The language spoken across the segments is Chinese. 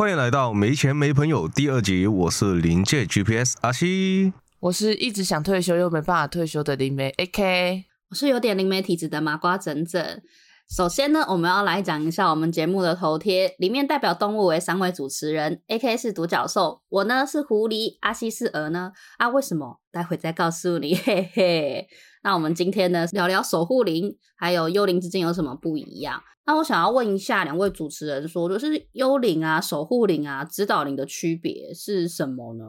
欢迎来到没钱没朋友第二集，我是临界 GPS 阿西，我是一直想退休又没办法退休的林梅 AK，我是有点灵媒体质的麻瓜整整。首先呢，我们要来讲一下我们节目的头贴，里面代表动物为三位主持人，AK 是独角兽，我呢是狐狸，阿西是鹅呢。啊，为什么？待会再告诉你，嘿嘿。那我们今天呢，聊聊守护灵还有幽灵之间有什么不一样？那我想要问一下两位主持人，说就是幽灵啊、守护灵啊、指导灵的区别是什么呢？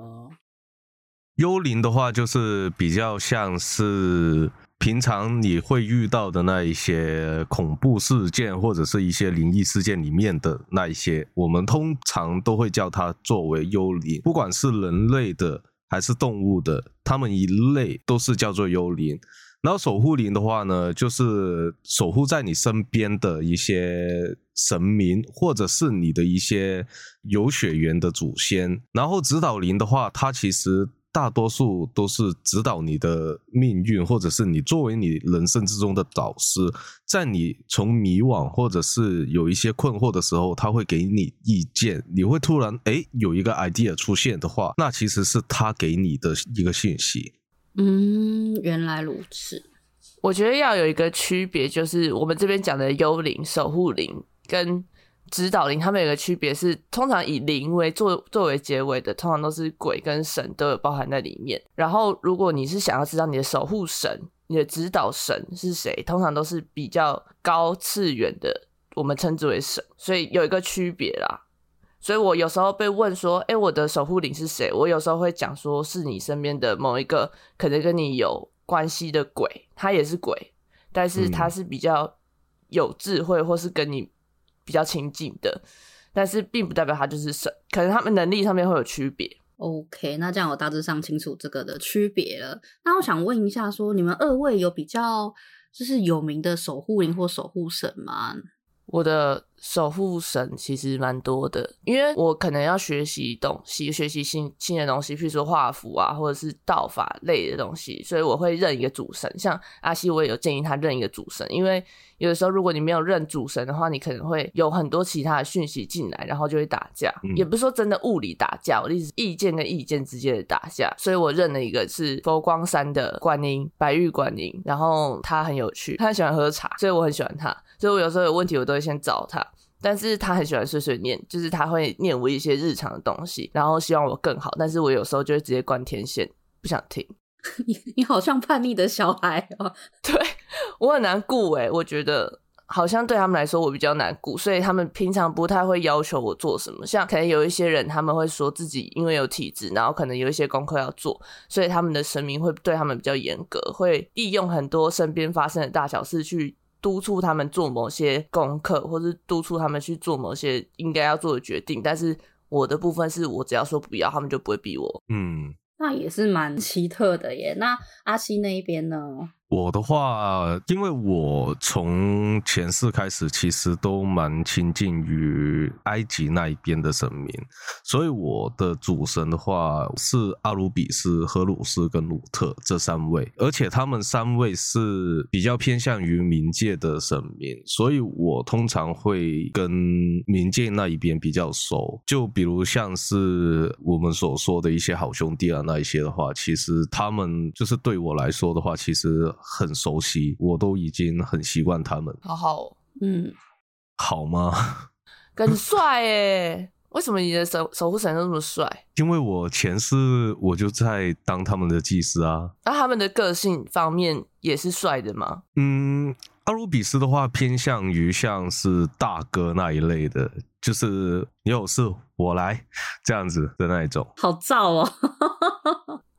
幽灵的话，就是比较像是平常你会遇到的那一些恐怖事件或者是一些灵异事件里面的那一些，我们通常都会叫它作为幽灵，不管是人类的还是动物的，它们一类都是叫做幽灵。然后守护灵的话呢，就是守护在你身边的一些神明，或者是你的一些有血缘的祖先。然后指导灵的话，它其实大多数都是指导你的命运，或者是你作为你人生之中的导师，在你从迷惘或者是有一些困惑的时候，他会给你意见。你会突然哎有一个 idea 出现的话，那其实是他给你的一个信息。嗯，原来如此。我觉得要有一个区别，就是我们这边讲的幽灵、守护灵跟指导灵，他们有个区别是，通常以灵为作作为结尾的，通常都是鬼跟神都有包含在里面。然后，如果你是想要知道你的守护神、你的指导神是谁，通常都是比较高次元的，我们称之为神。所以有一个区别啦。所以我有时候被问说：“哎，我的守护灵是谁？”我有时候会讲说：“是你身边的某一个可能跟你有关系的鬼，他也是鬼，但是他是比较有智慧，或是跟你比较亲近的，但是并不代表他就是神，可能他们能力上面会有区别。” OK，那这样我大致上清楚这个的区别了。那我想问一下，说你们二位有比较就是有名的守护灵或守护神吗？我的。守护神其实蛮多的，因为我可能要学习东西，学习新新的东西，譬如说画符啊，或者是道法类的东西，所以我会认一个主神。像阿西，我也有建议他认一个主神，因为有的时候如果你没有认主神的话，你可能会有很多其他的讯息进来，然后就会打架。也不是说真的物理打架，我的意思意见跟意见之间的打架。所以我认了一个是佛光山的观音，白玉观音，然后他很有趣，他很喜欢喝茶，所以我很喜欢他。所以我有时候有问题，我都会先找他。但是他很喜欢碎碎念，就是他会念我一些日常的东西，然后希望我更好。但是我有时候就会直接关天线，不想听。你你好像叛逆的小孩哦。对 我很难顾哎，我觉得好像对他们来说我比较难顾，所以他们平常不太会要求我做什么。像可能有一些人他们会说自己因为有体质，然后可能有一些功课要做，所以他们的神明会对他们比较严格，会利用很多身边发生的大小事去。督促他们做某些功课，或是督促他们去做某些应该要做的决定。但是我的部分是我只要说不要，他们就不会逼我。嗯，那也是蛮奇特的耶。那阿西那一边呢？我的话，因为我从前世开始，其实都蛮亲近于埃及那一边的神明，所以我的主神的话是阿鲁比斯、荷鲁斯跟鲁特这三位，而且他们三位是比较偏向于冥界的神明，所以我通常会跟冥界那一边比较熟。就比如像是我们所说的一些好兄弟啊，那一些的话，其实他们就是对我来说的话，其实。很熟悉，我都已经很习惯他们。好好，嗯，好吗？很帅诶！为什么你的守守护神都那么帅？因为我前世我就在当他们的祭司啊。那他们的个性方面也是帅的吗？嗯，阿鲁比斯的话偏向于像是大哥那一类的，就是你有事我来这样子的那一种。好燥哦！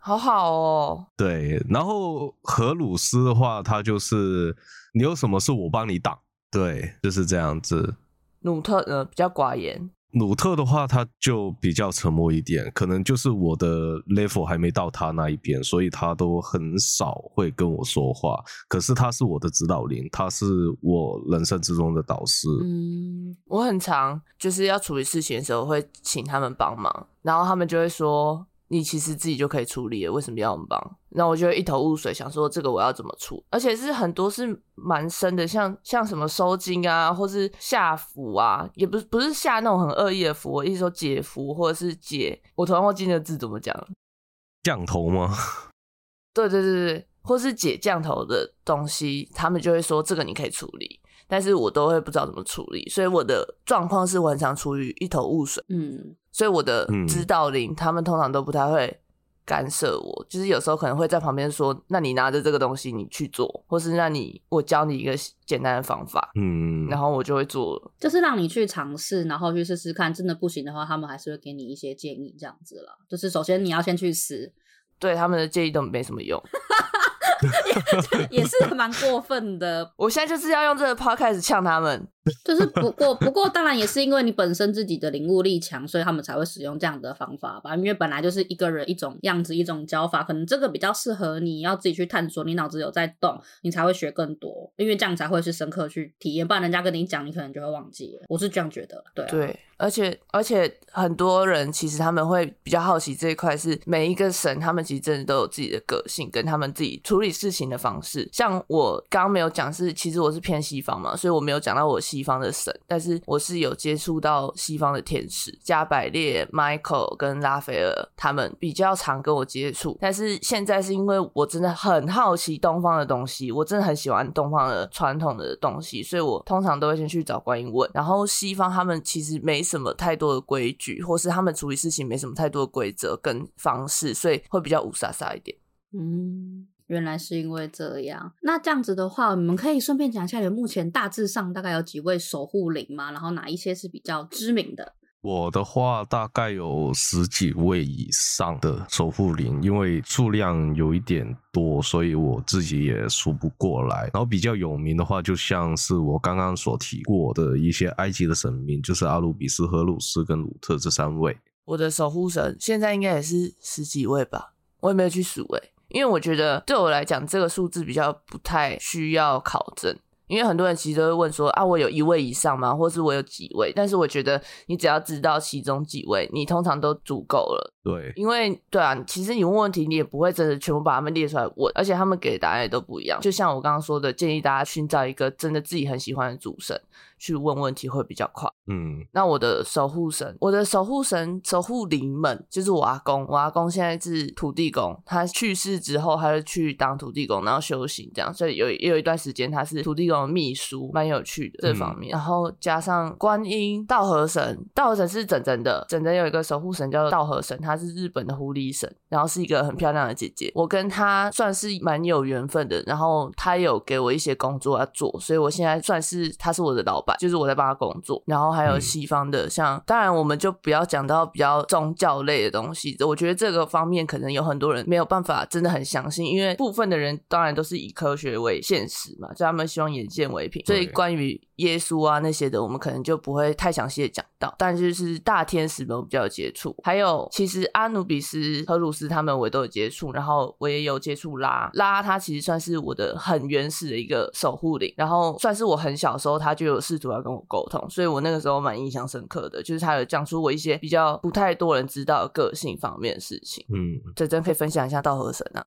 好好哦，对，然后荷鲁斯的话，他就是你有什么事我帮你挡，对，就是这样子。努特呃比较寡言，努特的话他就比较沉默一点，可能就是我的 level 还没到他那一边，所以他都很少会跟我说话。可是他是我的指导灵，他是我人生之中的导师。嗯，我很常就是要处理事情的时候会请他们帮忙，然后他们就会说。你其实自己就可以处理了，为什么要我们帮？然后我就会一头雾水，想说这个我要怎么处，而且是很多是蛮深的，像像什么收金啊，或是下符啊，也不是不是下那种很恶意的符，我意思说解符或者是解，我突然忘记那个字怎么讲了。降头吗？对对对对，或是解降头的东西，他们就会说这个你可以处理，但是我都会不知道怎么处理，所以我的状况是我很常处于一头雾水，嗯，所以我的嗯指导灵他们通常都不太会干涉我，就是有时候可能会在旁边说，那你拿着这个东西你去做，或是让你我教你一个简单的方法，嗯，然后我就会做了。就是让你去尝试，然后去试试看，真的不行的话，他们还是会给你一些建议，这样子啦。就是首先你要先去试，对他们的建议都没什么用，也是蛮过分的。我现在就是要用这个 podcast 呛他们。就是不过不过，当然也是因为你本身自己的领悟力强，所以他们才会使用这样的方法吧。因为本来就是一个人一种样子一种教法，可能这个比较适合你，要自己去探索，你脑子有在动，你才会学更多，因为这样才会是深刻去体验。不然人家跟你讲，你可能就会忘记。我是这样觉得，对、对，而且而且很多人其实他们会比较好奇这一块，是每一个神他们其实真的都有自己的个性，跟他们自己处理事情的方式。像我刚刚没有讲是，其实我是偏西方嘛，所以我没有讲到我西方的神，但是我是有接触到西方的天使，加百列、Michael 跟拉斐尔他们比较常跟我接触。但是现在是因为我真的很好奇东方的东西，我真的很喜欢东方的传统的东西，所以我通常都会先去找观音问。然后西方他们其实没什么太多的规矩，或是他们处理事情没什么太多的规则跟方式，所以会比较无沙沙一点。嗯，原来是因为这样。那这样子的话，你们可以顺便讲一下，你们目前大致上大概有几位守护灵吗？然后哪一些是比较知名的？我的话大概有十几位以上的守护灵，因为数量有一点多，所以我自己也数不过来。然后比较有名的话，就像是我刚刚所提过的一些埃及的神明，就是阿努比斯、荷鲁斯跟鲁特这三位。我的守护神现在应该也是十几位吧，我也没有去数诶、因为我觉得对我来讲，这个数字比较不太需要考证。因为很多人其实都会问说啊，我有一位以上吗？或是我有几位？但是我觉得你只要知道其中几位，你通常都足够了。对，因为对啊，其实你问问题，你也不会真的全部把他们列出来问，而且他们给的答案也都不一样。就像我刚刚说的，建议大家寻找一个真的自己很喜欢的主神去问问题会比较快。嗯，那我的守护神，我的守护神、守护灵们，就是我阿公。我阿公现在是土地公，他去世之后，他就去当土地公，然后修行这样。所以有也有一段时间，他是土地公的秘书，蛮有趣的这方面。然后加上观音、道和神，道和神是整整的，整整有一个守护神叫做道和神，他是日本的狐狸神，然后是一个很漂亮的姐姐。我跟她算是蛮有缘分的，然后她有给我一些工作要做，所以我现在算是她是我的老板，就是我在帮他工作。然后还有嗯。西方的，像当然我们就不要讲到比较宗教类的东西，我觉得这个方面可能有很多人没有办法真的很相信，因为部分的人当然都是以科学为现实嘛，就他们希望眼见为凭，所以关于耶稣啊那些的，我们可能就不会太详细的讲到，但就是大天使们我比较有接触，还有其实阿努比斯、荷鲁斯他们我都有接触，然后我也有接触拉。拉，他其实算是我的很原始的一个守护灵，然后算是我很小时候他就有试图要跟我沟通，所以我那个时候蛮印象深刻的，就是他有讲出我一些比较不太多人知道的个性方面的事情。嗯，这真可以分享一下道和神啊，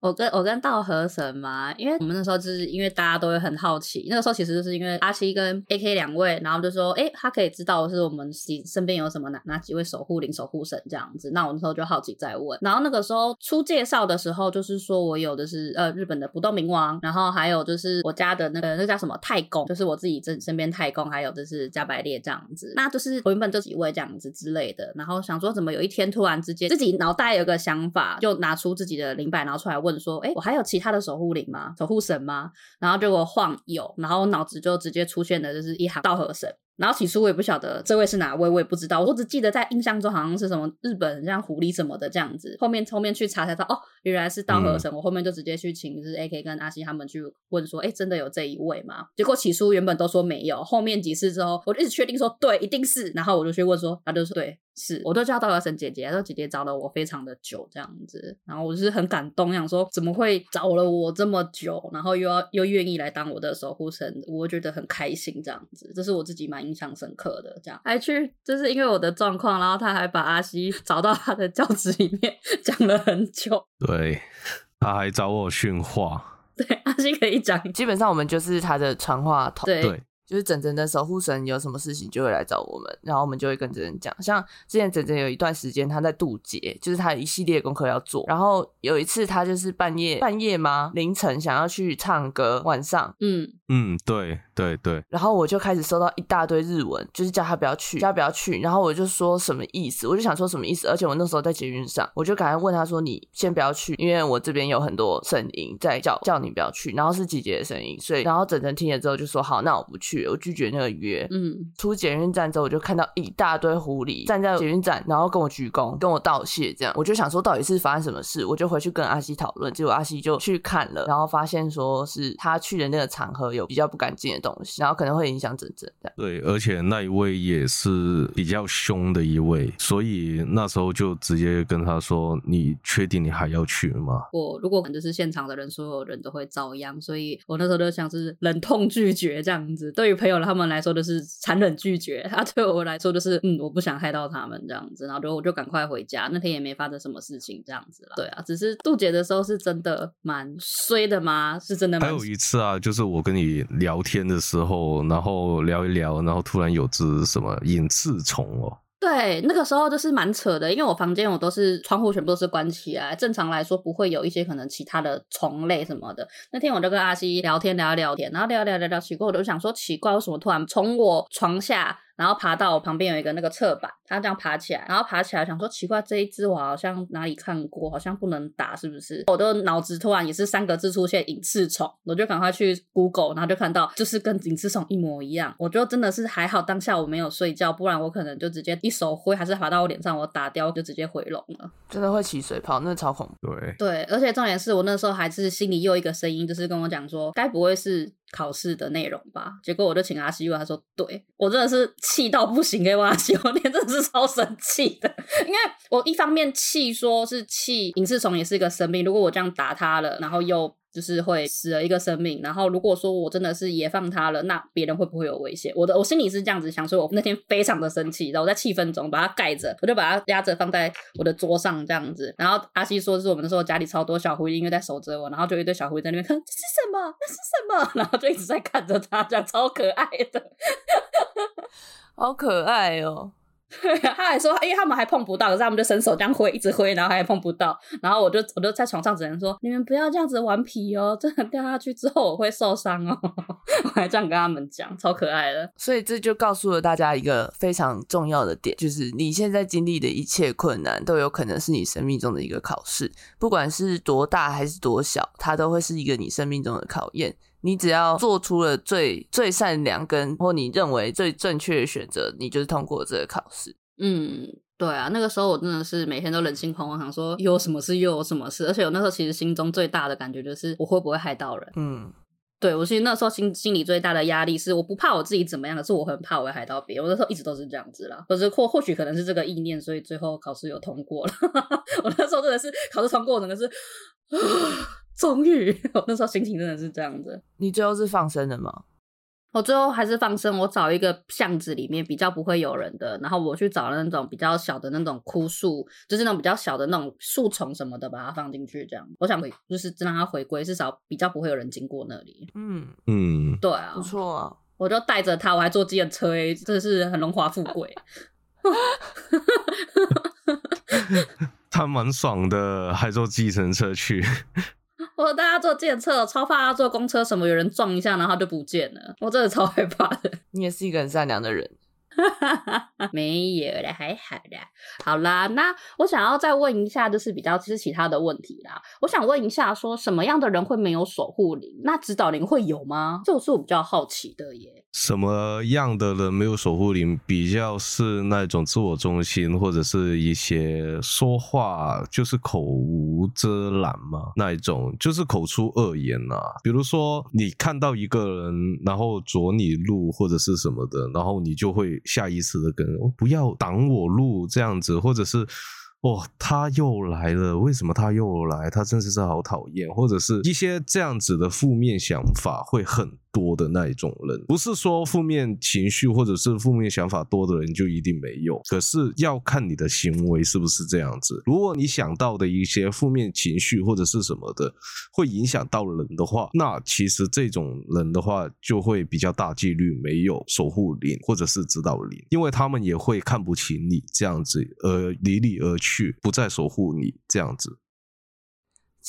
我跟我跟道和神嘛，因为我们那时候就是因为大家都会很好奇，那个时候其实就是因为阿西跟 AK 两位，然后就说，哎、他可以知道是我们身身边有什么哪哪几位守护灵、守护神这样子。那我那时候就好奇在问，然后那个时候出介绍的时候，就是说我有的是呃日本的不动明王，然后还有就是我家的那个那叫什么太公，就是我自己身身边太公，还有就是加百列这样子。那就是我原本这几位这样子之类的，然后想说怎么有一天突然之间自己脑袋有个想法，就拿出自己的灵摆，然后出来问说，哎，我还有其他的守护灵吗？守护神吗？然后结果晃有，然后脑子就直接出现的就是一行道和神。然后起初我也不晓得这位是哪位，我也不知道，我只记得在印象中好像是什么日本像狐狸什么的这样子。后面后面去查才知道，哦，原来是道和神。我后面就直接去请就是 A K 跟阿西他们去问说，哎，真的有这一位吗？结果起初原本都说没有，后面几次之后，我就一直确定说对，一定是。然后我就去问说，他就说对，是，我都叫道和神姐姐，他说姐姐找了我非常的久这样子。然后我就是很感动，想说怎么会找了我这么久，然后又要又愿意来当我的守护神，我觉得很开心这样子。这是我自己蛮印象深刻的。这样还去就是因为我的状况，然后他还把阿西 找到他的教室里面讲了很久。对，他还找我训话。对，阿西可以讲。基本上我们就是他的传话筒。对。对，就是整整的守护神有什么事情就会来找我们，然后我们就会跟整整讲。像之前整整有一段时间他在渡劫，就是他有一系列功课要做。然后有一次他就是半夜半夜吗？凌晨想要去唱歌，晚上，嗯，嗯，对对对，然后我就开始收到一大堆日文，就是叫他不要去，叫他不要去。然后我就说什么意思？我就想说什么意思？而且我那时候在捷运上，我就赶快问他说：“你先不要去，因为我这边有很多声音在叫叫你不要去。”然后是姐姐的声音，所以然后整整听了之后就说：“好，那我不去，我拒绝那个约。”嗯，出捷运站之后，我就看到一大堆狐狸站在捷运站，然后跟我鞠躬，跟我道谢，这样我就想说到底是发生什么事，我就回去跟阿西讨论。结果阿西就去看了，然后发现说是他去的那个场合有比较不干净的东西，然后可能会影响整整这样。对，而且那一位也是比较凶的一位，所以那时候就直接跟他说：“你确定你还要去吗我如果就是现场的人，所有人都会遭殃，所以我那时候就像是忍痛拒绝这样子。对于朋友他们来说，就是残忍拒绝；他 对我来说，就是嗯，我不想害到他们这样子，然后就我就赶快回家。那天也没发生什么事情这样子了。对啊，只是渡劫的时候是真的蛮衰的吗？是真的？”蛮还有一次啊，就是我跟你聊天的时候，然后聊一聊，然后突然有只什么隐翅虫哦，对，那个时候就是蛮扯的，因为我房间我都是窗户全部都是关起来，正常来说不会有一些可能其他的虫类什么的。那天我就跟阿西聊天聊聊天，然后聊聊聊聊奇怪，我就想说奇怪，为什么突然从我床下。然后爬到我旁边有一个那个侧板，它这样爬起来，然后爬起来想说奇怪，这一只我好像哪里看过，好像不能打，是不是？我的脑子突然也是三个字出现隐翅虫，我就赶快去 Google，然后就看到就是跟隐翅虫一模一样。我就真的是还好当下我没有睡觉，不然我可能就直接一手挥，还是爬到我脸上，我打掉就直接回笼了。真的会起水泡，那超恐怖。对，对，而且重点是我那时候还是心里又一个声音，就是跟我讲说，该不会是考试的内容吧？结果我就请阿西问，他说，对我真的是气到不行，给我阿西，我那天真的是超生气的，因为我一方面气说是气隐翅虫也是一个生命，如果我这样打他了，然后又。就是会死了一个生命，然后如果说我真的是也放它了，那别人会不会有危险？我的我心里是这样子想，所以我那天非常的生气，然后我在气氛中把它盖着，我就把它压着放在我的桌上这样子。然后阿西说是我们那时候家里超多小狐狸，因为在守着我，然后就一堆小狐狸在那边看这是什么？那是什么？然后就一直在看着它，这样超可爱的，好可爱哦！他还说，因为他们还碰不到，可是他们就伸手这样挥，一直挥，然后还碰不到。然后我就我就在床上只能说，你们不要这样子顽皮哦，真的掉下去之后我会受伤哦。我还这样跟他们讲，超可爱的。所以这就告诉了大家一个非常重要的点，就是你现在经历的一切困难，都有可能是你生命中的一个考试，不管是多大还是多小，它都会是一个你生命中的考验。你只要做出了最最善良跟或你认为最正确的选择，你就是通过这个考试。嗯，对啊，那个时候我真的是每天都人心惶惶，想说又有什么事又有什么事，而且我那时候其实心中最大的感觉就是我会不会害到人。嗯，对我其实那时候心心里最大的压力是我不怕我自己怎么样，可是我很怕我会害到别人。我那时候一直都是这样子啦，可是或或许可能是这个意念，所以最后考试有通过了。我那时候真的是考试通过，真的是 终于，我那时候心情真的是这样子。你最后是放生的吗？我最后还是放生，我找一个巷子里面比较不会有人的，然后我去找那种比较小的那种枯树，就是那种比较小的那种树丛什么的，把它放进去，这样我想回就是让它回归，至少比较不会有人经过那里。嗯，嗯，对啊不，错啊。我就带着它，我还坐计程车，哎，真的是很荣华富贵。他蛮爽的，还坐计程车去。我大家坐电车，超怕他坐公车什么有人撞一下，然后就不见了，我真的超害怕的。你也是一个很善良的人。没有啦，还好啦。好啦，那我想要再问一下，就是比较是其他的问题啦。我想问一下，说什么样的人会没有守护灵？那指导灵会有吗？这个是我比较好奇的耶。什么样的人没有守护灵？比较是那种自我中心，或者是一些说话就是口无遮拦嘛，那一种就是口出恶言啊。比如说你看到一个人，然后阻你路或者是什么的，然后你就会下意识的跟不要挡我路这样子，或者是。哦，他又来了！为什么他又来？他真的是好讨厌，或者是一些这样子的负面想法会很多的那一种人。不是说负面情绪或者是负面想法多的人就一定没有，可是要看你的行为是不是这样子。如果你想到的一些负面情绪或者是什么的，会影响到人的话，那其实这种人的话就会比较大几率没有守护灵或者是指导灵，因为他们也会看不起你这样子，而离你而去，不再守护你这样子。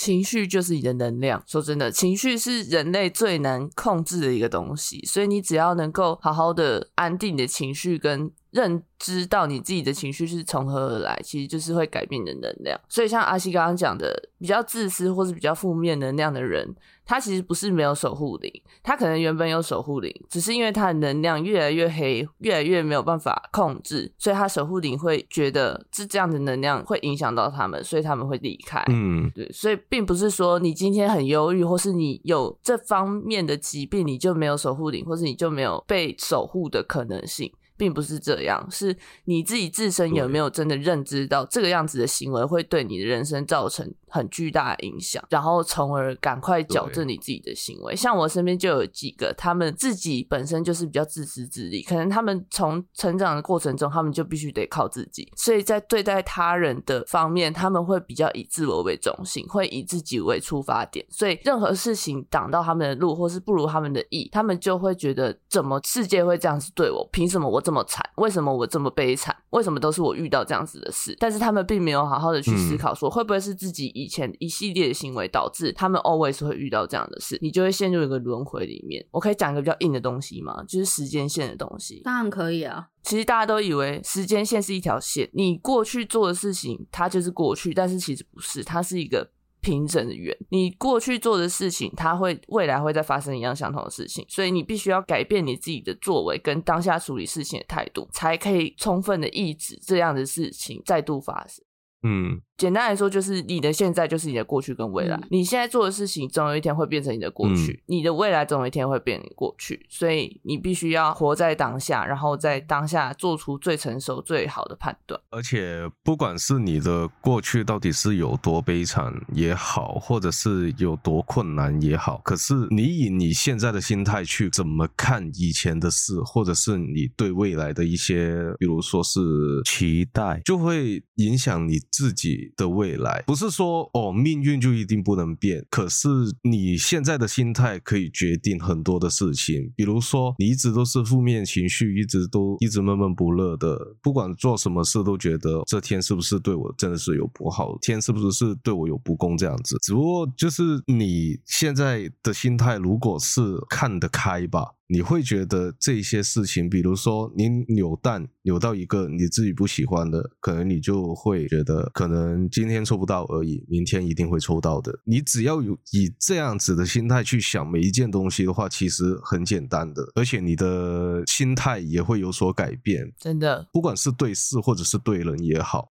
情绪就是你的能量。说真的，情绪是人类最难控制的一个东西，所以你只要能够好好的安定你的情绪跟。认知到你自己的情绪是从何而来，其实就是会改变你的能量。所以像阿西刚刚讲的，比较自私或是比较负面能量的人，他其实不是没有守护灵，他可能原本有守护灵，只是因为他的能量越来越黑，越来越没有办法控制，所以他守护灵会觉得是这样的能量会影响到他们，所以他们会离开。嗯，对，所以并不是说你今天很忧郁，或是你有这方面的疾病，你就没有守护灵，或是你就没有被守护的可能性。并不是这样，是你自己自身有没有真的认知到这个样子的行为会对你的人生造成很巨大的影响，然后从而赶快矫正你自己的行为。像我身边就有几个，他们自己本身就是比较自私自利，可能他们从成长的过程中，他们就必须得靠自己，所以在对待他人的方面，他们会比较以自我为中心，会以自己为出发点，所以任何事情挡到他们的路，或是不如他们的意，他们就会觉得怎么世界会这样子对我？凭什么我这这么惨？为什么我这么悲惨？为什么都是我遇到这样子的事？但是他们并没有好好的去思考，说会不会是自己以前一系列的行为导致他们 always 会遇到这样的事？你就会陷入一个轮回里面。我可以讲一个比较硬的东西吗？就是时间线的东西。当然可以啊。其实大家都以为时间线是一条线，你过去做的事情它就是过去，但是其实不是，它是一个。平整的圆，你过去做的事情，它会未来会再发生一样相同的事情，所以你必须要改变你自己的作为跟当下处理事情的态度，才可以充分的抑制这样的事情再度发生。嗯。简单来说，就是你的现在就是你的过去跟未来。你现在做的事情，总有一天会变成你的过去；你的未来总有一天会变成过去。所以你必须要活在当下，然后在当下做出最成熟、最好的判断。而且，不管是你的过去到底是有多悲惨也好，或者是有多困难也好，可是你以你现在的心态去怎么看以前的事，或者是你对未来的一些，比如说是期待，就会影响你自己。的未来不是说哦，命运就一定不能变。可是你现在的心态可以决定很多的事情。比如说，你一直都是负面情绪，一直都一直闷闷不乐的，不管做什么事都觉得这天是不是对我真的是有不好，天是不是是对我有不公这样子。只不过就是你现在的心态，如果是看得开吧。你会觉得这些事情，比如说你扭蛋扭到一个你自己不喜欢的，可能你就会觉得，可能今天抽不到而已，明天一定会抽到的。你只要有以这样子的心态去想每一件东西的话，其实很简单的，而且你的心态也会有所改变。真的，不管是对事或者是对人也好，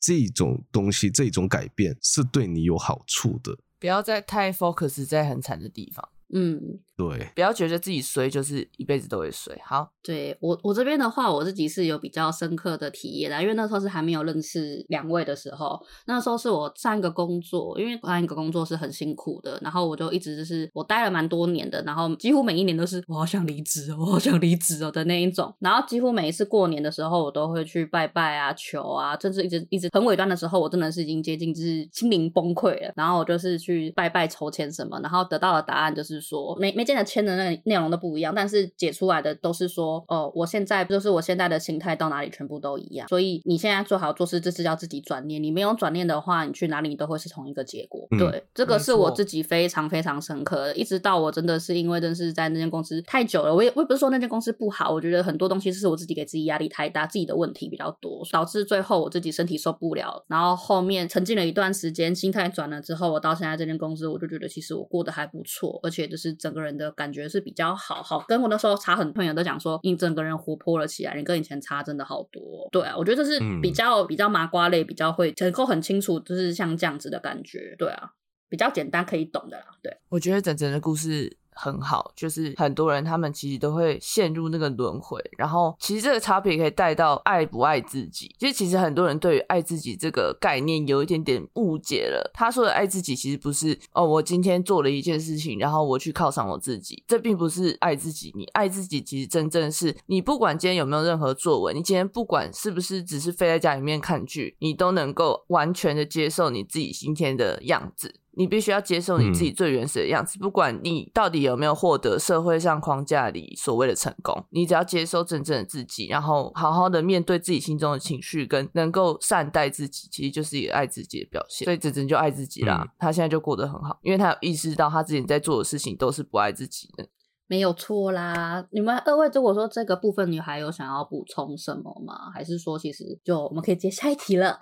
这种东西这种改变是对你有好处的。不要再太 focus 在很惨的地方。嗯，对，不要觉得自己衰就是一辈子都会衰。好，对我我这边的话，我自己是有比较深刻的体验的，因为那时候是还没有认识两位的时候，那时候是我上一个工作，因为上一个工作是很辛苦的，然后我就一直就是我待了蛮多年的，然后几乎每一年都是我好想离职，我好想离职哦的那一种，然后几乎每一次过年的时候，我都会去拜拜啊、求啊，甚至一直一直很尾端的时候，我真的是已经接近就是心灵崩溃了，然后我就是去拜拜筹钱什么，然后得到的答案就是。说每每件的签的那内容都不一样，但是解出来的都是说，哦，我现在就是我现在的心态到哪里全部都一样。所以你现在做好做事，这是要自己转念。你没有转念的话，你去哪里都会是同一个结果。对，这个是我自己非常非常深刻的。一直到我真的是因为真是在那间公司太久了，我也我也不是说那间公司不好，我觉得很多东西是我自己给自己压力太大，自己的问题比较多，导致最后我自己身体受不了。然后后面沉浸了一段时间，心态转了之后，我到现在这间公司，我就觉得其实我过得还不错，而且就是整个人的感觉是比较好，好跟我那时候查很多，朋友都讲说你整个人活泼了起来，你跟以前差真的好多。对啊，我觉得这是比较比较麻瓜类，比较会能够很清楚，就是像这样子的感觉。对啊，比较简单可以懂的啦。对，我觉得整整的故事。很好，就是很多人他们其实都会陷入那个轮回。然后其实这个差别可以带到爱不爱自己。就其实很多人对于爱自己这个概念有一点点误解了。他说的爱自己其实不是哦，我今天做了一件事情，然后我去犒赏我自己，这并不是爱自己。你爱自己其实真正是你不管今天有没有任何作为，你今天不管是不是只是飞在家里面看剧，你都能够完全的接受你自己今天的样子。你必须要接受你自己最原始的样子，不管你到底有没有获得社会上框架里所谓的成功，你只要接受真正的自己，然后好好的面对自己心中的情绪，跟能够善待自己，其实就是一个爱自己的表现。所以子珍就爱自己啦，他现在就过得很好，因为他有意识到他之前在做的事情都是不爱自己的，没有错啦。你们二位如果说这个部分，你还有想要补充什么吗？还是说其实就我们可以接下一题了？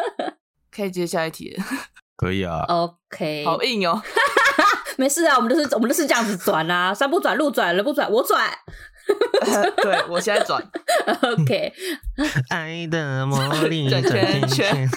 可以接下一题。可以啊，OK，好硬哦，没事啊，我们都是我们都是这样子转啊，山不转路转人不转我转，对我现在转，OK，爱的魔力转圈圈，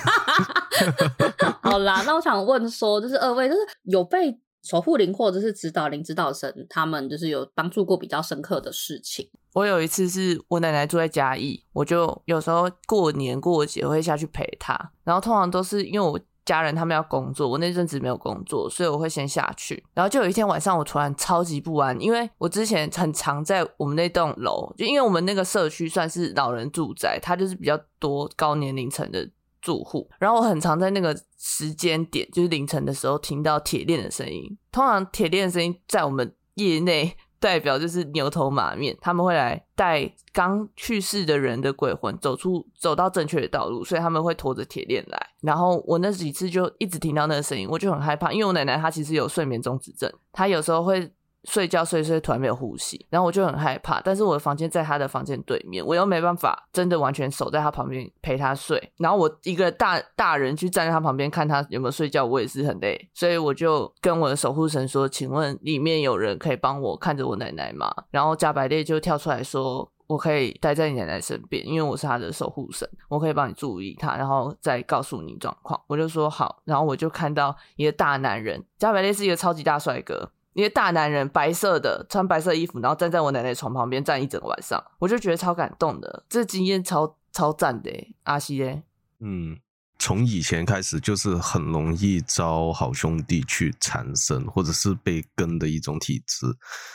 好啦，那我想问说，就是二位就是有被守护灵或者是指导灵、指导神他们就是有帮助过比较深刻的事情？我有一次是我奶奶住在嘉义，我就有时候过年过节会下去陪她，然后通常都是因为我。家人他们要工作，我那阵子没有工作，所以我会先下去。然后就有一天晚上，我突然超级不安，因为我之前很常在我们那栋楼，就因为我们那个社区算是老人住宅，它就是比较多高年龄层的住户。然后我很常在那个时间点，就是凌晨的时候听到铁链的声音。通常铁链的声音在我们业内。代表就是牛头马面，他们会来带刚去世的人的鬼魂走出走到正确的道路，所以他们会拖着铁链来。然后我那几次就一直听到那个声音，我就很害怕，因为我奶奶她其实有睡眠中止症，她有时候会。睡觉睡睡，突然没有呼吸，然后我就很害怕。但是我的房间在他的房间对面，我又没办法真的完全守在他旁边陪他睡。然后我一个大大人去站在他旁边看他有没有睡觉，我也是很累。所以我就跟我的守护神说：“请问里面有人可以帮我看着我奶奶吗？”然后加百列就跳出来说：“我可以待在你奶奶身边，因为我是他的守护神，我可以帮你注意他，然后再告诉你状况。”我就说好，然后我就看到一个大男人，加百列是一个超级大帅哥。一个大男人，白色的，穿白色衣服，然后站在我奶奶床旁边站一整个晚上，我就觉得超感动的，这经验超超赞的，阿西耶，嗯。从以前开始，就是很容易招好兄弟去缠身，或者是被跟的一种体质。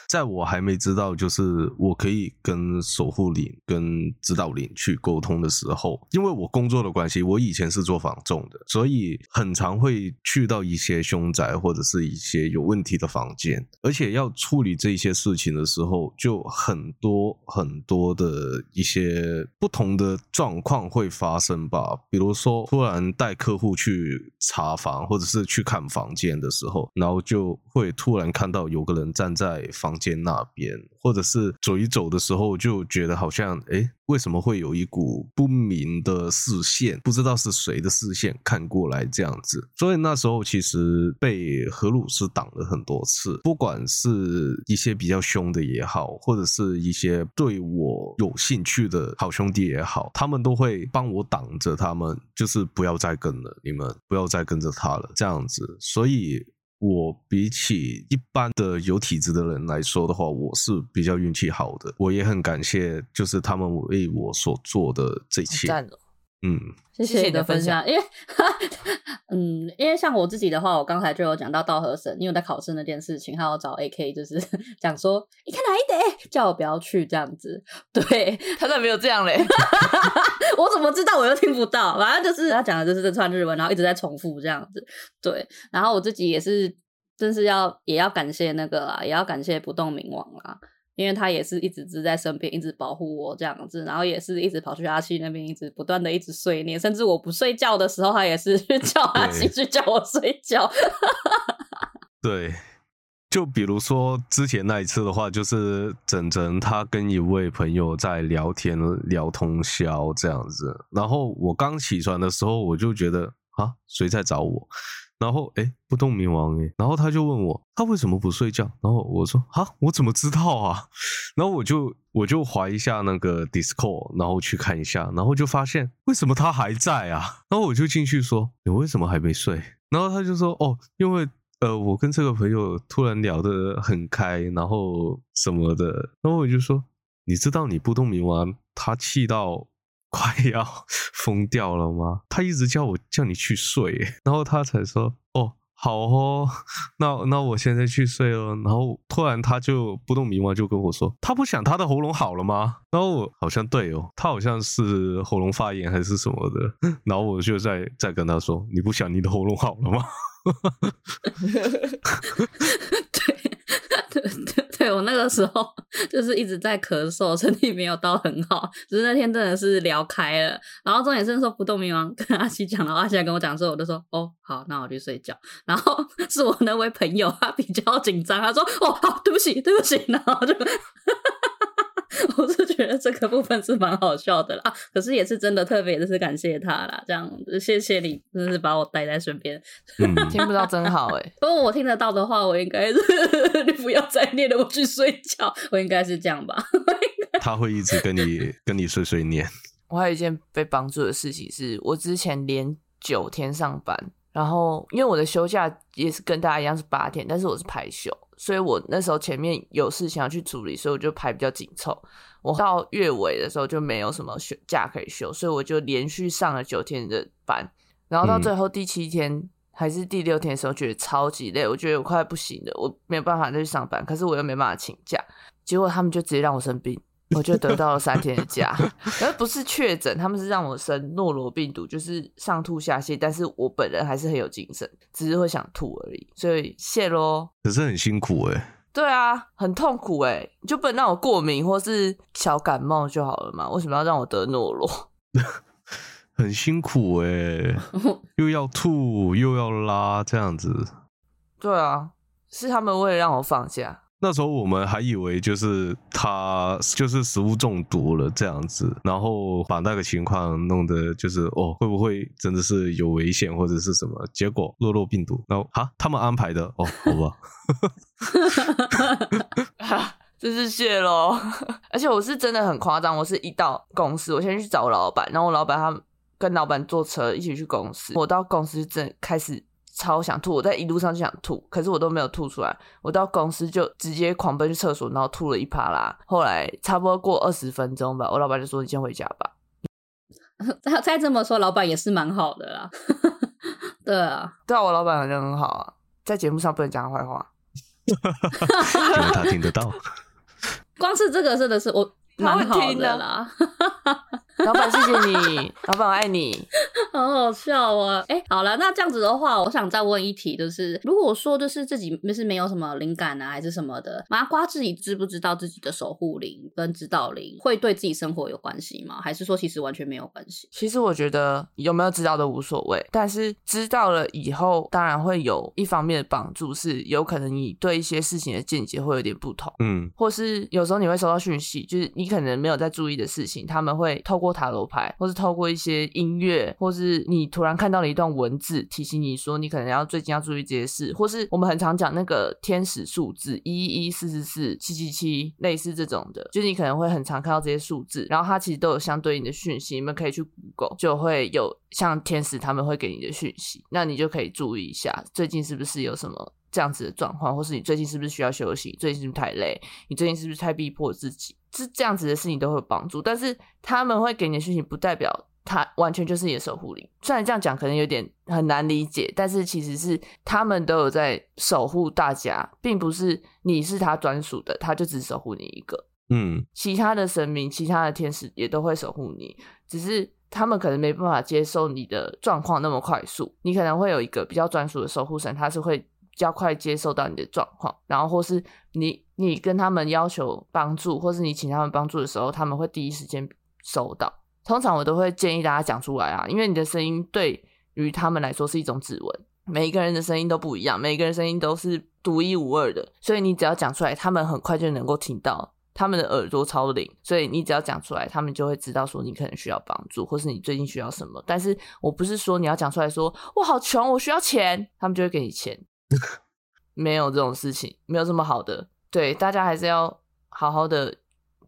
在我还没知道，就是我可以跟守护灵、跟指导灵去沟通的时候，因为我工作的关系，我以前是做房仲的，所以很常会去到一些凶宅或者是一些有问题的房间，而且要处理这些事情的时候，就很多很多的一些不同的状况会发生吧，比如说突然。带客户去查房，或者是去看房间的时候，然后就会突然看到有个人站在房间那边，或者是走一走的时候，就觉得好像哎。为什么会有一股不明的视线？不知道是谁的视线看过来这样子，所以那时候其实被荷鲁斯挡了很多次，不管是一些比较凶的也好，或者是一些对我有兴趣的好兄弟也好，他们都会帮我挡着，他们就是不要再跟了，你们不要再跟着他了这样子，所以。我比起一般的有体质的人来说的话，我是比较运气好的。我也很感谢，就是他们为我所做的这一切。嗯，谢谢你的分享。因为，嗯，因为像我自己的话，我刚才就有讲到道和神，因为在考试那件事情，还要找 AK，就是 讲说你看哪一得，叫我不要去这样子。对他怎么没有这样嘞？我怎么知道？我又听不到。反正就是他讲的就是这串日文，然后一直在重复这样子。对，然后我自己也是，真是要也要感谢那个啊，也要感谢不动明王啊。因为他也是一直只在身边，一直保护我这样子，然后也是一直跑去阿七那边，一直不断的一直碎念，甚至我不睡觉的时候，他也是 去叫阿七去叫我睡觉。对，就比如说之前那一次的话，就是整整他跟一位朋友在聊天聊通宵这样子，然后我刚起床的时候，我就觉得啊，谁在找我？然后哎，不动明王哎，然后他就问我，他为什么不睡觉？然后我说啊，我怎么知道啊？然后我就我就划一下那个 Discord，然后去看一下，然后就发现为什么他还在啊？然后我就进去说，你为什么还没睡？然后他就说哦，因为呃，我跟这个朋友突然聊得很开，然后什么的，然后我就说，你知道你不动明王他气到快要疯掉了吗？他一直叫我叫你去睡，然后他才说，哦。好哦，那那我现在去睡了。然后突然他就不动明王就跟我说，他不想他的喉咙好了吗？然后我好像对哦，他好像是喉咙发炎还是什么的。然后我就再再跟他说，你不想你的喉咙好了吗？对对。对对我那个时候 就是一直在咳嗽，身体没有到很好，只是那天真的是聊开了。然后重点是说不动明王跟阿西讲的话，现在跟我讲说，我就说哦好，那我去睡觉。然后是我那位朋友他比较紧张，他说哦好，对不起对不起，然后就。我是觉得这个部分是蛮好笑的啦，可是也是真的特别的是感谢他啦，这样谢谢你，真的是把我带在身边。听不到真好哎，不过我听得到的话，我应该是 你不要再念了，我去睡觉。我应该是这样吧？他会一直跟你跟你碎碎念。我还有一件被帮助的事情，是我之前连九天上班，然后因为我的休假也是跟大家一样是八天，但是我是排休。所以我那时候前面有事情要去处理，所以我就排比较紧凑。我到月尾的时候就没有什么休假可以休，所以我就连续上了九天的班。然后到最后第七天还是第六天的时候，觉得超级累，我觉得我快不行了，我没有办法再去上班。可是我又没办法请假，结果他们就直接让我生病。我就得到了三天的假，而不是确诊，他们是让我生诺罗病毒，就是上吐下泻，但是我本人还是很有精神，只是会想吐而已，所以谢喽。可是很辛苦哎。对啊，很痛苦哎，就不能让我过敏或是小感冒就好了嘛？为什么要让我得诺罗？很辛苦 哎，又要吐又要拉这样子。对啊，是他们为了让我放假。那时候我们还以为就是他就是食物中毒了这样子，然后把那个情况弄得就是哦会不会真的是有危险或者是什么？结果落落病毒，然后哈他们安排的哦好吧，真是谢喽！而且我是真的很夸张，我是一到公司，我先去找我老板，然后我老板他跟老板坐车一起去公司，我到公司正开始。超想吐，我在一路上就想吐，可是我都没有吐出来。我到公司就直接狂奔去厕所，然后吐了一趴啦。后来差不多过二十分钟吧，我老板就说：“你先回家吧。”再再这么说，老板也是蛮好的啦。对啊，对啊，我老板好像很好啊，在节目上不能讲他坏话，因为他听得到。光是这个真的是我蛮好的啦。老板，谢谢你，老板，我爱你，好好笑啊！哎，好了，那这样子的话，我想再问一题，就是如果说就是自己是没有什么灵感啊，还是什么的，麻瓜自己知不知道自己的守护灵跟指导灵会对自己生活有关系吗？还是说其实完全没有关系？其实我觉得有没有知道都无所谓，但是知道了以后，当然会有一方面的帮助，是有可能你对一些事情的见解会有点不同，嗯，或是有时候你会收到讯息，就是你可能没有在注意的事情，他们会透过。塔罗牌，或是透过一些音乐，或是你突然看到了一段文字，提醒你说你可能要最近要注意这些事，或是我们很常讲那个天使数字一一四四四七七七，类似这种的，就是你可能会很常看到这些数字，然后它其实都有相对应的讯息，你们可以去 Google，就会有像天使他们会给你的讯息，那你就可以注意一下，最近是不是有什么这样子的状况，或是你最近是不是需要休息，最近是不是太累，你最近是不是太逼迫自己。是这样子的事情都会有帮助，但是他们会给你的讯息，不代表他完全就是你的守护灵。虽然这样讲可能有点很难理解，但是其实是他们都有在守护大家，并不是你是他专属的，他就只守护你一个。嗯，其他的神明、其他的天使也都会守护你，只是他们可能没办法接受你的状况那么快速。你可能会有一个比较专属的守护神，他是会。比较快接受到你的状况，然后或是你你跟他们要求帮助，或是你请他们帮助的时候，他们会第一时间收到。通常我都会建议大家讲出来啊，因为你的声音对于他们来说是一种指纹，每一个人的声音都不一样，每一个人声音都是独一无二的，所以你只要讲出来，他们很快就能够听到，他们的耳朵超灵，所以你只要讲出来，他们就会知道说你可能需要帮助，或是你最近需要什么。但是我不是说你要讲出来说我好穷，我需要钱，他们就会给你钱。没有这种事情，没有这么好的。对，大家还是要好好的，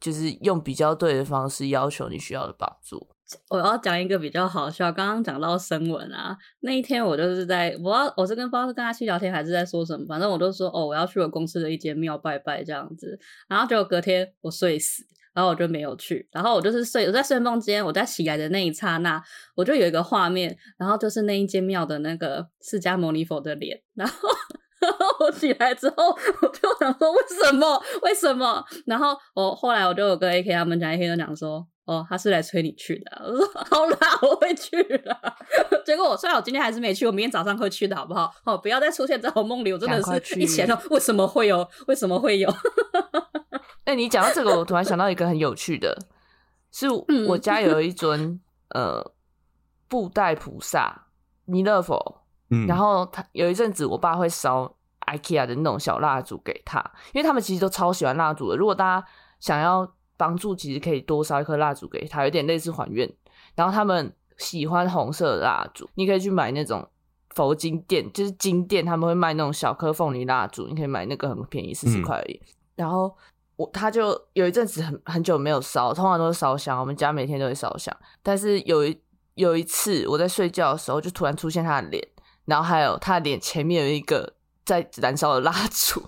就是用比较对的方式要求你需要的帮助。我要讲一个比较好笑，刚刚讲到声纹啊，那一天我就是在，我要我是跟不知道是跟他去聊天还是在说什么，反正我就说哦，我要去我公司的一间庙拜拜这样子，然后结果隔天我睡死，然后我就没有去，然后我就是睡，我在睡梦间，我在起来的那一刹那，我就有一个画面，然后就是那一间庙的那个释迦牟尼佛的脸，然后。我起来之后，我就想说为什么？为什么？然后我后来我就有跟 AK 他们讲，AK 就讲说，哦，他是来催你去的。我说好啦，我会去的。结果我虽然我今天还是没去，我明天早上会去的，好不好？哦，不要再出现在我梦里，我真的是一起来为什么会有？为什么会有？哎，你讲到这个，我突然想到一个很有趣的，是我家有一尊呃布袋菩萨弥勒佛。然后他有一阵子，我爸会烧 IKEA 的那种小蜡烛给他，因为他们其实都超喜欢蜡烛的。如果大家想要帮助，其实可以多烧一颗蜡烛给他，有点类似还愿。然后他们喜欢红色的蜡烛，你可以去买那种佛经店，就是金店，他们会卖那种小颗凤梨蜡烛，你可以买那个很便宜，四十块而已。然后我他就有一阵子很很久没有烧，通常都是烧香，我们家每天都会烧香。但是有一有一次我在睡觉的时候，就突然出现他的脸。然后还有他的脸前面有一个在燃烧的蜡烛，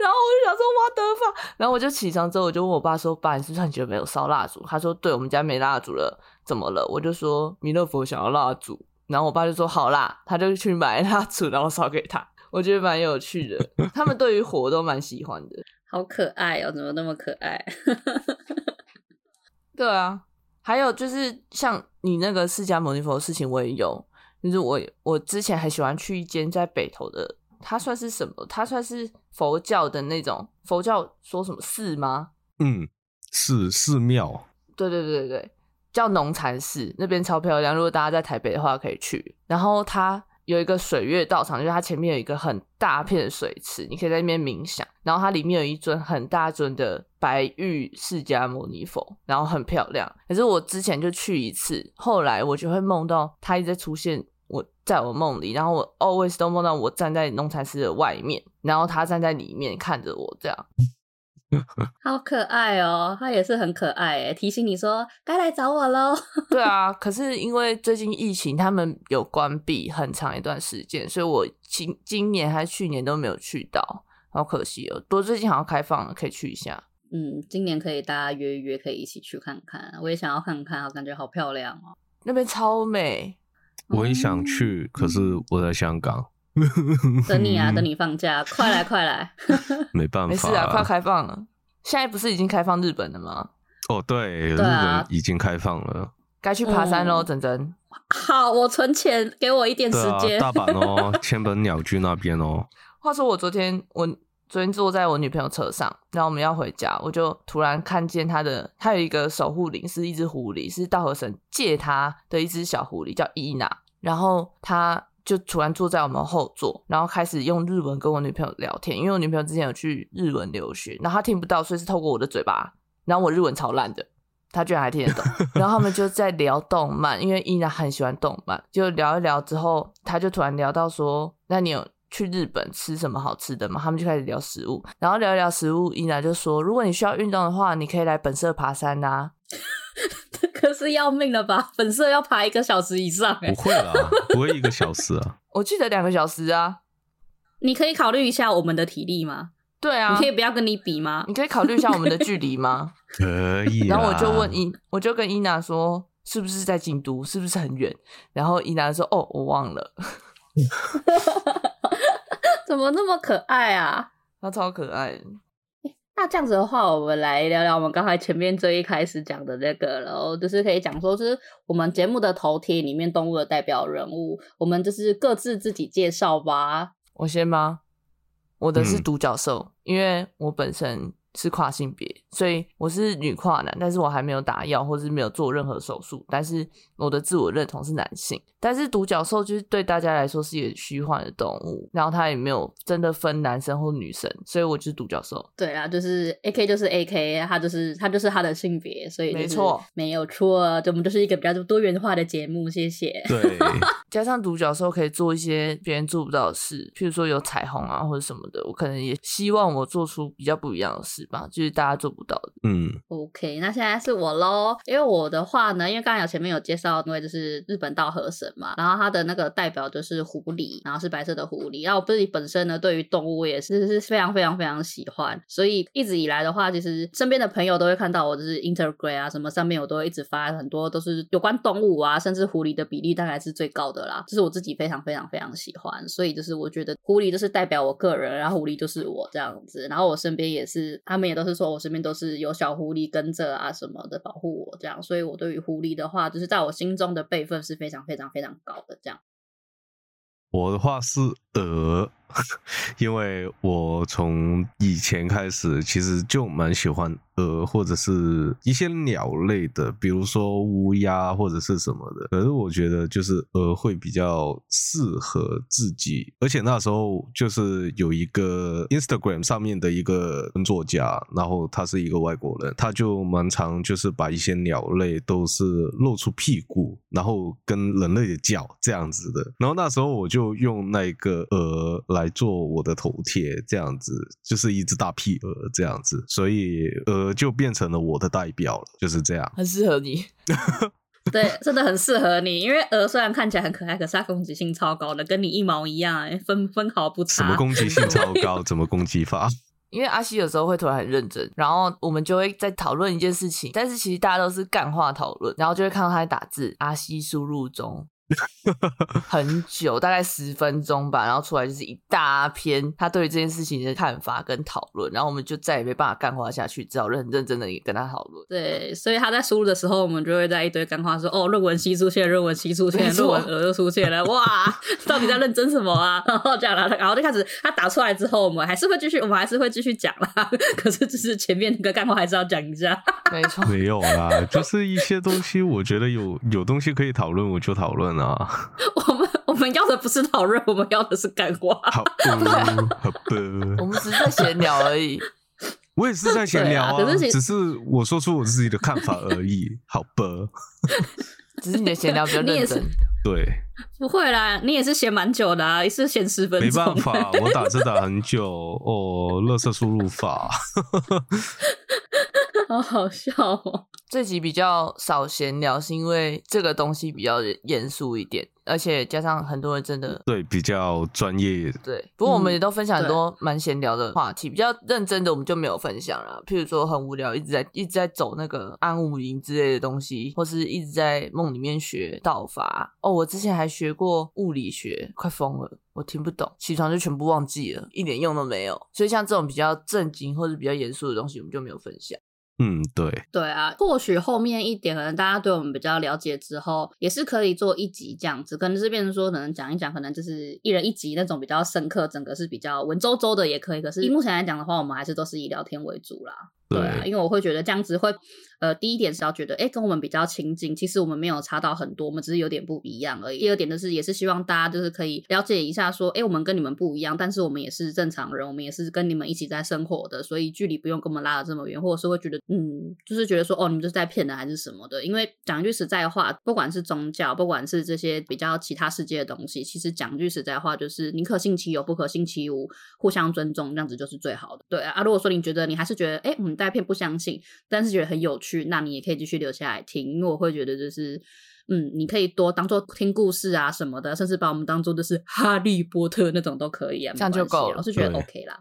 然后我就想说哇得发，然后我就起床之后我就问我爸说：“爸，你是不是很久没有烧蜡烛？”他说：“对，我们家没蜡烛了，怎么了？”我就说：“弥勒佛想要蜡烛。”然后我爸就说：“好啦，他就去买蜡烛，然后烧给他。”我觉得蛮有趣的，他们对于火都蛮喜欢的，好可爱哦，怎么那么可爱？对啊，还有就是像你那个释迦牟尼佛的事情，我也有。就是我，我之前很喜欢去一间在北投的，它算是什么？它算是佛教的那种佛教说什么寺吗？嗯，寺寺庙。对对对对对，叫农禅寺，那边超漂亮。如果大家在台北的话，可以去。然后它有一个水月道场，就是它前面有一个很大片的水池，你可以在那边冥想。然后它里面有一尊很大尊的白玉释迦牟尼佛，然后很漂亮。可是我之前就去一次，后来我就会梦到它一直出现。我在我梦里，然后我 always 都梦到我站在农禅寺的外面，然后他站在里面看着我，这样，好可爱哦，他也是很可爱诶，提醒你说该来找我喽。对啊，可是因为最近疫情，他们有关闭很长一段时间，所以我今今年还是去年都没有去到，好可惜哦。多最近好像开放了，可以去一下。嗯，今年可以大家约约，可以一起去看看。我也想要看看，我感觉好漂亮哦，那边超美。我也想去，可是我在香港。等你啊，等你放假，快 来快来！没办法，没事啊，快开放了。现在不是已经开放日本了吗？哦，对，日本已经开放了，该去爬山喽，整整。好，我存钱，给我一点时间。大阪哦，千本鸟居那边哦。话说我昨天我。昨天坐在我女朋友车上，然后我们要回家，我就突然看见她的，她有一个守护灵，是一只狐狸，是道和神借她的一只小狐狸，叫伊娜。然后他就突然坐在我们后座，然后开始用日文跟我女朋友聊天，因为我女朋友之前有去日文留学，然后她听不到，所以是透过我的嘴巴。然后我日文超烂的，她居然还听得懂。然后他们就在聊动漫，因为伊娜很喜欢动漫，就聊一聊之后，她就突然聊到说：“那你有？”去日本吃什么好吃的嘛？他们就开始聊食物，然后聊一聊食物，伊娜就说：“如果你需要运动的话，你可以来本社爬山呐。” 可是要命了吧？粉色要爬一个小时以上？不会啊，不会一个小时啊。我记得两个小时啊。你可以考虑一下我们的体力吗？对啊，你可以不要跟你比吗？你可以考虑一下我们的距离吗？可以。然后我就问伊，我就跟伊娜说：“是不是在京都？是不是很远？”然后伊娜说：“哦，我忘了。”怎么那么可爱啊？他超可爱。那这样子的话，我们来聊聊我们刚才前面最一开始讲的那个，然后就是可以讲说，就是我们节目的头贴里面动物的代表人物，我们就是各自自己介绍吧。我先吗？我的是独角兽，因为我本身。是跨性别，所以我是女跨男，但是我还没有打药或是没有做任何手术，但是我的自我认同是男性。但是独角兽就是对大家来说是一个虚幻的动物，然后它也没有真的分男生或女生，所以我就是独角兽。对啊，就是 A K 就是 A K，他就是他就是他的性别，所以没错，没有错，就我们就是一个比较多元化的节目，谢谢。对，加上独角兽可以做一些别人做不到的事，譬如说有彩虹啊或者什么的，我可能也希望我做出比较不一样的事。吧，就是大家做不到的。嗯，OK，那现在是我喽。因为我的话呢，因为刚才有前面有介绍，因为就是日本稻荷神嘛，然后它的那个代表就是狐狸，然后是白色的狐狸。然后我自己本身呢，对于动物也是是非常非常非常喜欢，所以一直以来的话，其实身边的朋友都会看到我就是 Instagram 啊什么上面，我都会一直发很多都是有关动物啊，甚至狐狸的比例大概是最高的啦，这是我自己非常非常非常喜欢。所以就是我觉得狐狸就是代表我个人，然后狐狸就是我这样子，然后我身边也是，他们也都是说我身边都是有小狐狸跟着啊什么的保护我这样，所以我对于狐狸的话，就是在我心中的辈分是非常非常非常高的这样。我的话是鹅，因为我从以前开始其实就蛮喜欢鹅或者是一些鸟类的，比如说乌鸦或者是什么的。可是我觉得就是鹅会比较适合自己，而且那时候就是有一个 Instagram 上面的一个作家，然后他是一个外国人，他就蛮常就是把一些鸟类都是露出屁股，然后跟人类的脚这样子的。然后那时候我就用那个鹅来做我的头贴，这样子就是一只大屁鹅这样子，所以呃鹅就变成了我的代表了，就是这样。很适合你。对，真的很适合你，因为鹅虽然看起来很可爱，可是它攻击性超高的，跟你一毛一样、欸，分分毫不差。什么攻击性 超高？怎么攻击法？因为阿西有时候会突然很认真，然后我们就会在讨论一件事情，但是其实大家都是干话讨论，然后就会看到他在打字，阿西输入中，很久，大概十分钟吧，然后出来就是一大篇他对于这件事情的看法跟讨论，然后我们就再也没办法干话下去，只好认认真的跟他讨论。对，所以他在输入的时候，我们就会在一堆干话说：“哦，论文 C 出现，论文 C 出现，论文鹅又出现了，哇，到底在认真什么啊？” 然后这样啦，然后就开始他打出来之后，我们还是会继续，我们还是会继续讲啦。可是就是前面那个干话还是要讲一下。没错，没有啦，就是一些东西，我觉得有有东西可以讨论，我就讨论啊。我们我们要的不是讨论，我们要的是干话。好，的好吧。我们只是在闲聊而已。我也是在闲聊对啊可是只是我说出我自己的看法而已，好吧？只是你的闲聊比较你也是认真，对，不会啦，你也是闲蛮久的啊，也是闲十分钟。没办法，我打字打很久哦，乐色输入法。好好笑哦。这集比较少闲聊，是因为这个东西比较严肃一点，而且加上很多人真的对，比较专业。对。不过我们嗯也都分享很多蛮闲聊的话题，比较认真的我们就没有分享了。譬如说很无聊，一直在一直在走那个安武营之类的东西，或是一直在梦里面学道法。哦，我之前还学过物理学，快疯了。我听不懂，起床就全部忘记了，一点用都没有。所以像这种比较正经或者比较严肃的东西，我们就没有分享。嗯，对，对啊，或许后面一点，可能大家对我们比较了解之后，也是可以做一集这样子，可能是变成说，可能讲一讲，可能就是一人一集那种比较深刻，整个是比较文绉绉的也可以。可是以目前来讲的话，我们还是都是以聊天为主啦。对啊，因为我会觉得这样子会，呃，第一点是要觉得，哎，跟我们比较亲近，其实我们没有差到很多，我们只是有点不一样而已。第二点就是，也是希望大家就是可以了解一下，说，哎，我们跟你们不一样，但是我们也是正常人，我们也是跟你们一起在生活的，所以距离不用跟我们拉的这么远，或者是会觉得，嗯，就是觉得说，哦，你们就是在骗人还是什么的。因为讲句实在话，不管是宗教，不管是这些比较其他世界的东西，其实讲句实在话，就是宁可信其有，不可信其无，互相尊重，这样子就是最好的。对啊，如果说你觉得你还是觉得，哎，我们带骗不相信，但是觉得很有趣，那你也可以继续留下来听，因为我会觉得就是。嗯，你可以多当做听故事啊什么的，甚至把我们当做就是 哈利波特那种都可以啊，这样就够了我是觉得 OK 啦。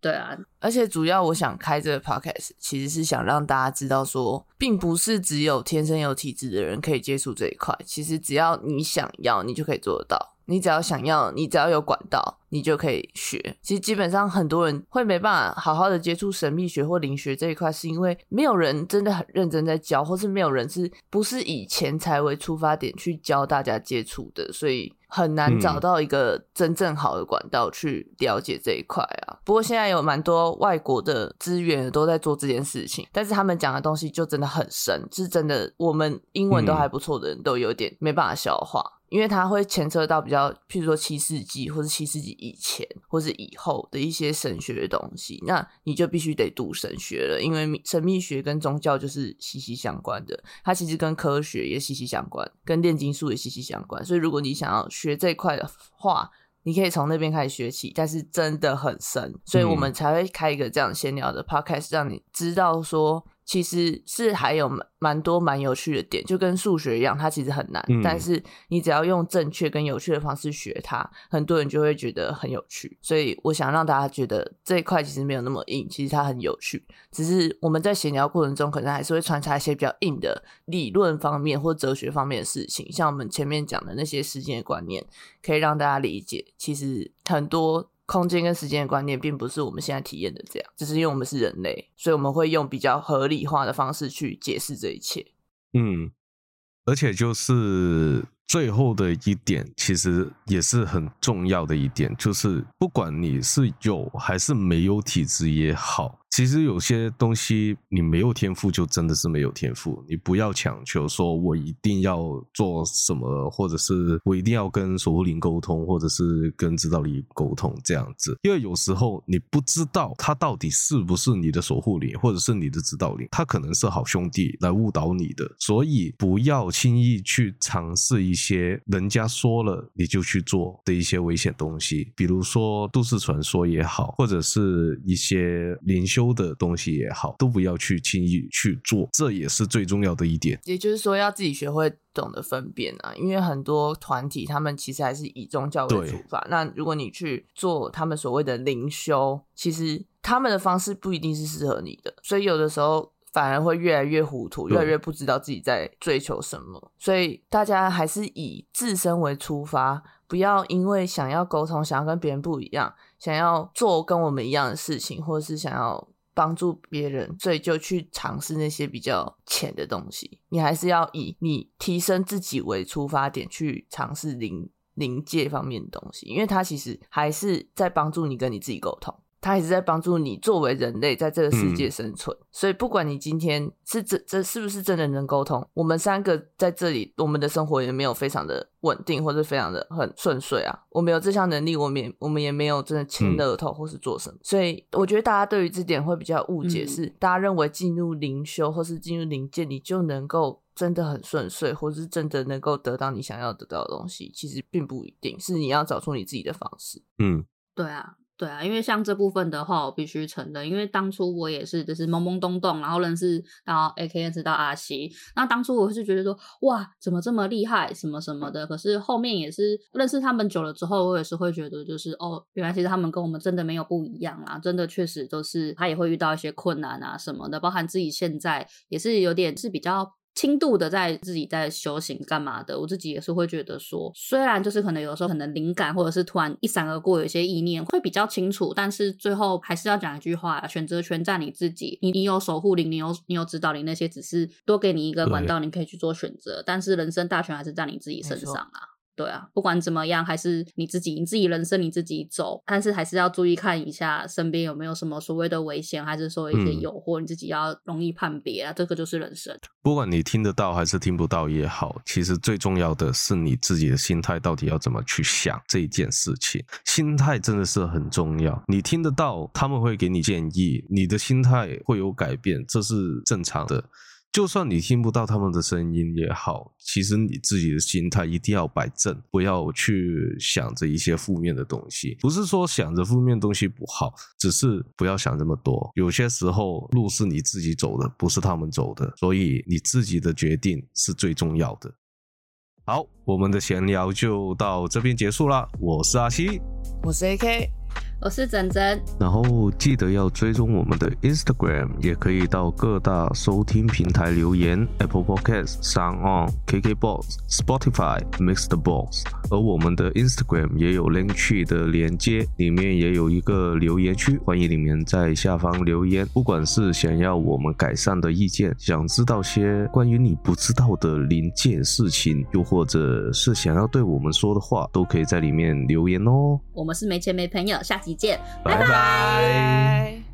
对啊，而且主要我想开这个 podcast，其实是想让大家知道说，并不是只有天生有体质的人可以接触这一块。其实只要你想要，你就可以做得到。你只要想要，你只要有管道，你就可以学。其实基本上很多人会没办法好好的接触神秘学或灵学这一块，是因为没有人真的很认真在教，或是没有人是不是以钱财为出发点去教大家接触的，所以很难嗯找到一个真正好的管道去了解这一块啊。不过现在有蛮多外国的资源都在做这件事情，但是他们讲的东西就真的很深，是真的我们英文都还不错的人都有点没办法消化。因为它会牵扯到比较，譬如说七世纪或是七世纪以前或是以后的一些神学的东西，那你就必须得读神学了，因为神秘学跟宗教就是息息相关的，它其实跟科学也息息相关，跟炼金术也息息相关。所以如果你想要学这一块的话，你可以从那边开始学起，但是真的很深，所以我们才会开一个这样闲聊的 podcast，让你知道说。其实是还有蛮蛮多蛮有趣的点，就跟数学一样，它其实很难，但是你只要用正确跟有趣的方式学它，很多人就会觉得很有趣。所以我想让大家觉得这一块其实没有那么硬，其实它很有趣。只是我们在闲聊过程中，可能还是会穿插一些比较硬的理论方面或哲学方面的事情，像我们前面讲的那些时间观念，可以让大家理解，其实很多。空间跟时间的观念，并不是我们现在体验的这样，只是因为我们是人类，所以我们会用比较合理化的方式去解释这一切。嗯，而且就是最后的一点，其实也是很重要的一点，就是不管你是有还是没有体质也好。其实有些东西你没有天赋，就真的是没有天赋。你不要强求说，我一定要做什么，或者是我一定要跟守护灵沟通，或者是跟指导灵沟通这样子。因为有时候你不知道他到底是不是你的守护灵，或者是你的指导灵，他可能是好兄弟来误导你的。所以不要轻易去尝试一些人家说了你就去做的一些危险东西，比如说都市传说也好，或者是一些灵修。的东西也好，都不要去轻易去做，这也是最重要的一点。也就是说，要自己学会懂得分辨啊，因为很多团体他们其实还是以宗教为出发。那如果你去做他们所谓的灵修，其实他们的方式不一定是适合你的，所以有的时候反而会越来越糊涂，越来越不知道自己在追求什么。所以大家还是以自身为出发，不要因为想要沟通，想要跟别人不一样，想要做跟我们一样的事情，或者是想要。帮助别人，所以就去尝试那些比较浅的东西。你还是要以你提升自己为出发点去尝试灵灵界方面的东西，因为它其实还是在帮助你跟你自己沟通。它也是在帮助你作为人类在这个世界生存，所以不管你今天是这这是不是真的能沟通，我们三个在这里，我们的生活也没有非常的稳定或者非常的很顺遂啊。我们有这项能力，我们也我们也没有真的亲乐透或是做什么，所以我觉得大家对于这点会比较误解，是大家认为进入灵修或是进入灵界，你就能够真的很顺遂，或是真的能够得到你想要得到的东西，其实并不一定是你要找出你自己的方式。嗯，对啊。对啊，因为像这部分的话，我必须承认，因为当初我也是就是懵懵懂懂，然后认识到 A K 认识到阿西，那当初我是觉得说哇，怎么这么厉害，什么什么的。可是后面也是认识他们久了之后，我也是会觉得就是哦，原来其实他们跟我们真的没有不一样啊，真的确实都是他也会遇到一些困难啊什么的，包含自己现在也是有点是比较。轻度的在自己在修行干嘛的，我自己也是会觉得说，虽然就是可能有的时候可能灵感或者是突然一闪而过，有一些意念会比较清楚，但是最后还是要讲一句话，选择权在你自己。你你有守护灵，你有你有指导灵，那些只是多给你一个管道，你可以去做选择，但是人生大权还是在你自己身上啊。对啊，不管怎么样，还是你自己，你自己人生你自己走，但是还是要注意看一下身边有没有什么所谓的危险，还是说一些诱惑，你自己要容易判别啊。这个就是人生。不管你听得到还是听不到也好，其实最重要的是你自己的心态到底要怎么去想这一件事情。心态真的是很重要。你听得到，他们会给你建议，你的心态会有改变，这是正常的。就算你听不到他们的声音也好，其实你自己的心态一定要摆正，不要去想着一些负面的东西。不是说想着负面东西不好，只是不要想这么多。有些时候路是你自己走的，不是他们走的，所以你自己的决定是最重要的。好，我们的闲聊就到这边结束了。我是阿西，我是 AK。我是珍珍，然后记得要追踪我们的 Instagram，也可以到各大收听平台留言，Apple Podcast、Sound On、KKBox、Spotify、Mixed Box。而我们的 Instagram 也有 link 区的连接，里面也有一个留言区，欢迎你们在下方留言。不管是想要我们改善的意见，想知道些关于你不知道的零件事情，又或者是想要对我们说的话，都可以在里面留言哦。我们是没钱没朋友，下。再见，拜拜。